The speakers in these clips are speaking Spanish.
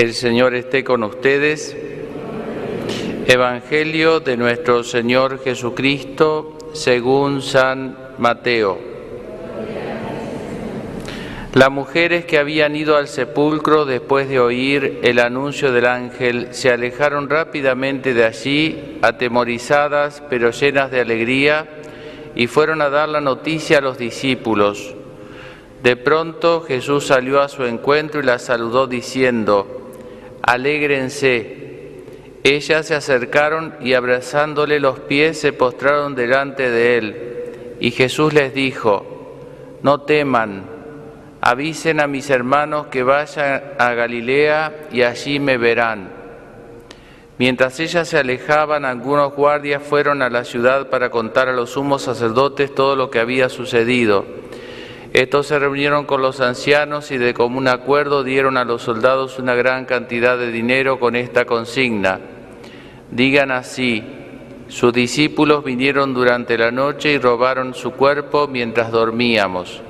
El Señor esté con ustedes. Evangelio de nuestro Señor Jesucristo según San Mateo. Las mujeres que habían ido al sepulcro después de oír el anuncio del ángel se alejaron rápidamente de allí, atemorizadas pero llenas de alegría, y fueron a dar la noticia a los discípulos. De pronto Jesús salió a su encuentro y la saludó diciendo, Alégrense. Ellas se acercaron y abrazándole los pies se postraron delante de él. Y Jesús les dijo, no teman, avisen a mis hermanos que vayan a Galilea y allí me verán. Mientras ellas se alejaban, algunos guardias fueron a la ciudad para contar a los sumos sacerdotes todo lo que había sucedido. Estos se reunieron con los ancianos y de común acuerdo dieron a los soldados una gran cantidad de dinero con esta consigna. Digan así, sus discípulos vinieron durante la noche y robaron su cuerpo mientras dormíamos.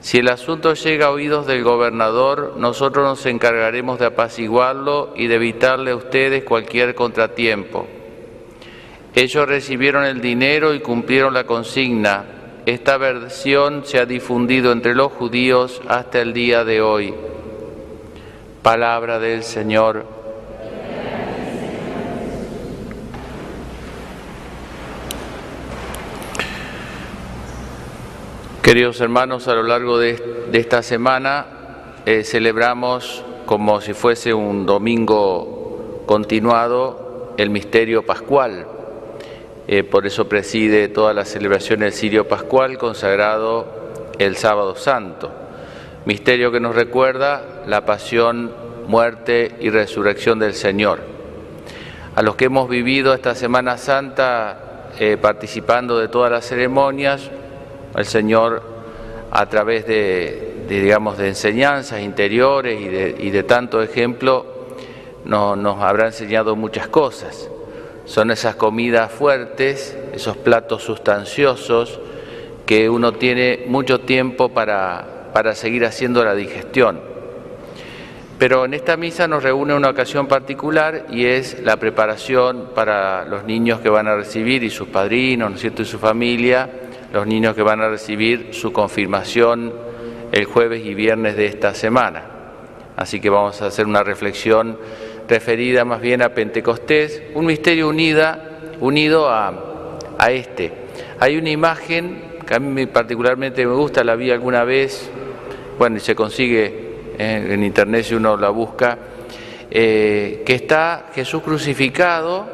Si el asunto llega a oídos del gobernador, nosotros nos encargaremos de apaciguarlo y de evitarle a ustedes cualquier contratiempo. Ellos recibieron el dinero y cumplieron la consigna esta versión se ha difundido entre los judíos hasta el día de hoy. Palabra del Señor. Queridos hermanos, a lo largo de, esta semana eh, celebramos como si fuese un domingo continuado el misterio pascual eh, por eso preside toda la celebración del Sirio Pascual consagrado el sábado santo, misterio que nos recuerda la pasión, muerte y resurrección del Señor. A los que hemos vivido esta Semana Santa eh, participando de todas las ceremonias, el Señor a través de, digamos, de enseñanzas interiores y de, tanto ejemplo nos habrá enseñado muchas cosas son esas comidas fuertes, esos platos sustanciosos que uno tiene mucho tiempo para, para seguir haciendo la digestión. Pero en esta misa nos reúne una ocasión particular y es la preparación para los niños que van a recibir y sus padrinos, ¿no es cierto?, y su familia, los niños que van a recibir su confirmación el jueves y viernes de esta semana. Así que vamos a hacer una reflexión referida más bien a Pentecostés, un misterio unida, unido a, a este. Hay una imagen que a mí particularmente me gusta, la vi alguna vez, bueno, se consigue eh, en internet si uno la busca, eh, que está Jesús crucificado,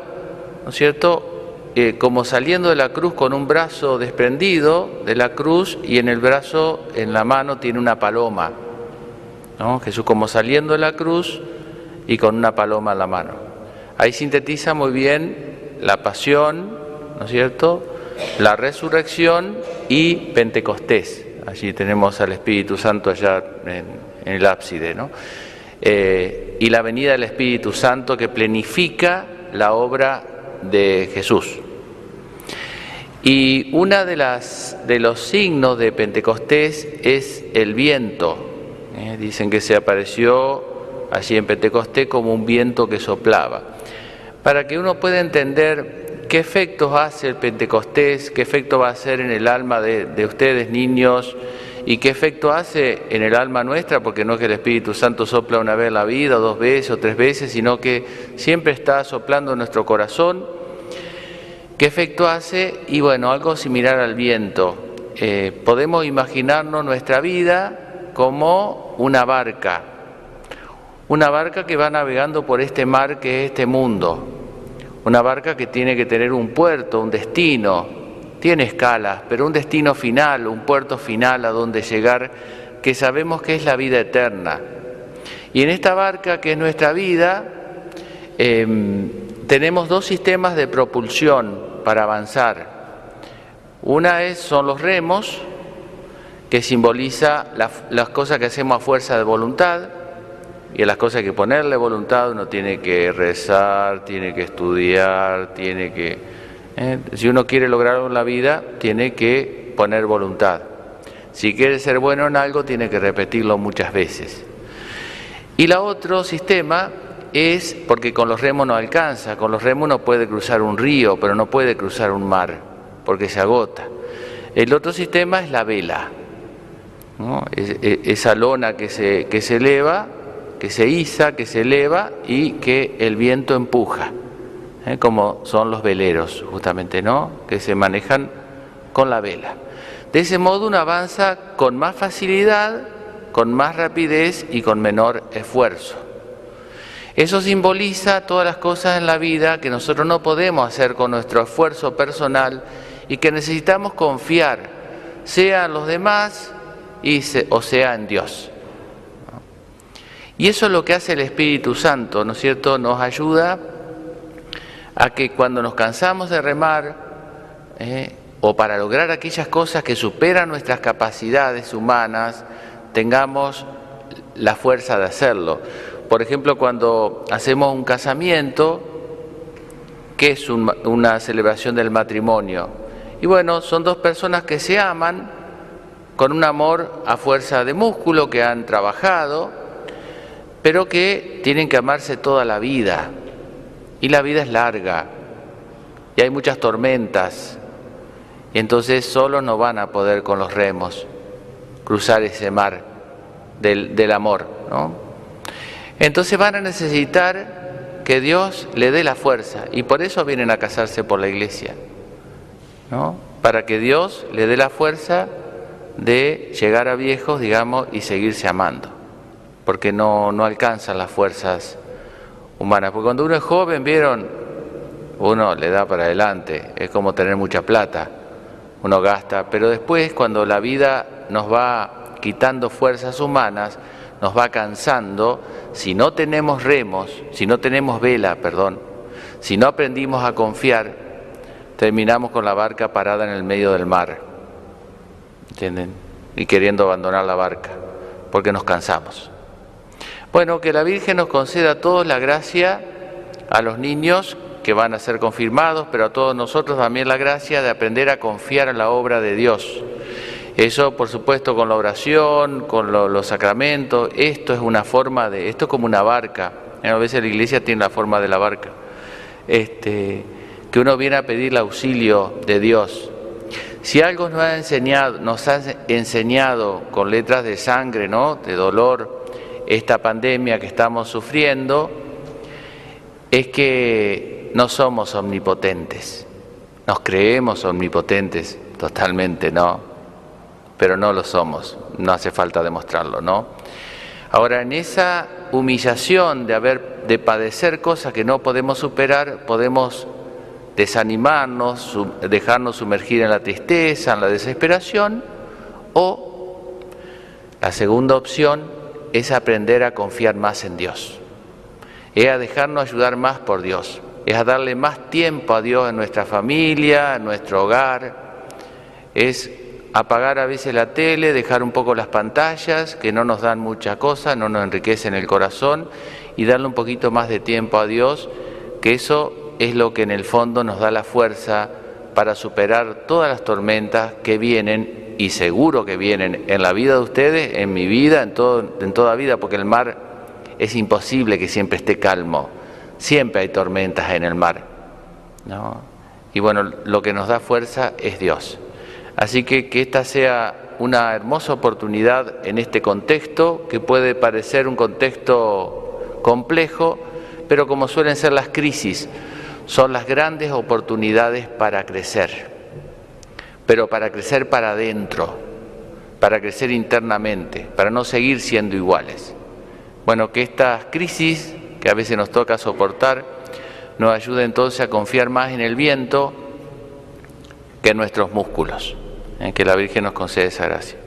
¿no es cierto? Eh, como saliendo de la cruz con un brazo desprendido de la cruz y en el brazo, en la mano, tiene una paloma. ¿no? Jesús como saliendo de la cruz y con una paloma en la mano. Ahí sintetiza muy bien la pasión, ¿no es cierto? La resurrección y Pentecostés. Allí tenemos al Espíritu Santo allá en, el ábside, ¿no? Eh, y la venida del Espíritu Santo que plenifica la obra de Jesús. Y una de las de los signos de Pentecostés es el viento. ¿eh? Dicen que se apareció allí en Pentecostés como un viento que soplaba. Para que uno pueda entender qué efectos hace el Pentecostés, qué efecto va a hacer en el alma de, ustedes niños y qué efecto hace en el alma nuestra, porque no es que el Espíritu Santo sopla una vez en la vida, dos veces o tres veces, sino que siempre está soplando en nuestro corazón. ¿Qué efecto hace? Y bueno, algo similar al viento. Eh, podemos imaginarnos nuestra vida como una barca una barca que va navegando por este mar que es este mundo, una barca que tiene que tener un puerto, un destino, tiene escalas, pero un destino final, un puerto final a donde llegar, que sabemos que es la vida eterna. Y en esta barca que es nuestra vida, em, tenemos dos sistemas de propulsión para avanzar. Una es, son los remos, que simboliza las cosas que hacemos a fuerza de voluntad, y a las cosas que ponerle voluntad, uno tiene que rezar, tiene que estudiar, tiene que... ¿eh? Si uno quiere lograr en la vida, tiene que poner voluntad. Si quiere ser bueno en algo, tiene que repetirlo muchas veces. Y la otro sistema es porque con los remos no alcanza, con los remos uno puede cruzar un río, pero no puede cruzar un mar, porque se agota. El otro sistema es la vela, esa lona que se, que se eleva, que se iza, que se eleva y que el viento empuja, ¿eh? como son los veleros, justamente, ¿no? Que se manejan con la vela. De ese modo uno avanza con más facilidad, con más rapidez y con menor esfuerzo. Eso simboliza todas las cosas en la vida que nosotros no podemos hacer con nuestro esfuerzo personal y que necesitamos confiar, sea en los demás o sea en Dios. Y eso es lo que hace el Espíritu Santo, ¿no es cierto? Nos ayuda a que cuando nos cansamos de remar, eh, o para lograr aquellas cosas que superan nuestras capacidades humanas, tengamos la fuerza de hacerlo. Por ejemplo, cuando hacemos un casamiento, ¿qué es una celebración del matrimonio? Y bueno, son dos personas que se aman con un amor a fuerza de músculo, que han trabajado, pero que tienen que amarse toda la vida. Y la vida es larga, y hay muchas tormentas, y entonces solo no van a poder con los remos cruzar ese mar del, amor. ¿no? Entonces van a necesitar que Dios le dé la fuerza y por eso vienen a casarse por la iglesia. ¿no? Para que Dios le dé la fuerza de llegar a viejos, digamos, y seguirse amando. Porque no, no alcanzan las fuerzas humanas. Porque cuando uno es joven, vieron, uno le da para adelante, es como tener mucha plata uno gasta, pero después cuando la vida nos va quitando fuerzas humanas, nos va cansando, si no tenemos remos, si no tenemos vela, perdón, si no aprendimos a confiar, terminamos con la barca parada en el medio del mar, ¿entienden? Y queriendo abandonar la barca, porque nos cansamos. Bueno, que la Virgen nos conceda a todos la gracia, a los niños que van a ser confirmados, pero a todos nosotros también la gracia de aprender a confiar en la obra de Dios. Eso, por supuesto, con la oración, con los sacramentos, esto es una forma de, esto es como una barca. A veces la iglesia tiene la forma de la barca. Este, que uno viene a pedir el auxilio de Dios. Si algo nos ha enseñado, nos ha enseñado con letras de sangre, ¿no? de dolor, esta pandemia que estamos sufriendo, es que no somos omnipotentes. Nos creemos omnipotentes, totalmente no, pero no lo somos, no hace falta demostrarlo, ¿no? Ahora, en esa humillación de haber de padecer cosas que no podemos superar, podemos desanimarnos, dejarnos sumergir en la tristeza, en la desesperación, o la segunda opción es aprender a confiar más en Dios, es a dejarnos ayudar más por Dios. Es a darle más tiempo a Dios en nuestra familia, en nuestro hogar, es apagar a veces la tele, dejar un poco las pantallas que no nos dan mucha cosa, no nos enriquecen el corazón y darle un poquito más de tiempo a Dios, que eso es lo que en el fondo nos da la fuerza para superar todas las tormentas que vienen y seguro que vienen en la vida de ustedes, en mi vida, en, todo, en toda vida, porque el mar es imposible que siempre esté calmo Siempre hay tormentas en el mar. ¿no? Y bueno, lo que nos da fuerza es Dios. Así que que esta sea una hermosa oportunidad en este contexto, que puede parecer un contexto complejo, pero como suelen ser las crisis, son las grandes oportunidades para crecer, pero para crecer para adentro, para crecer internamente, para no seguir siendo iguales. Bueno, que estas crisis que a veces nos toca soportar, nos ayuda entonces a confiar más en el viento que en nuestros músculos. en ¿eh? Que la Virgen nos concede esa gracia.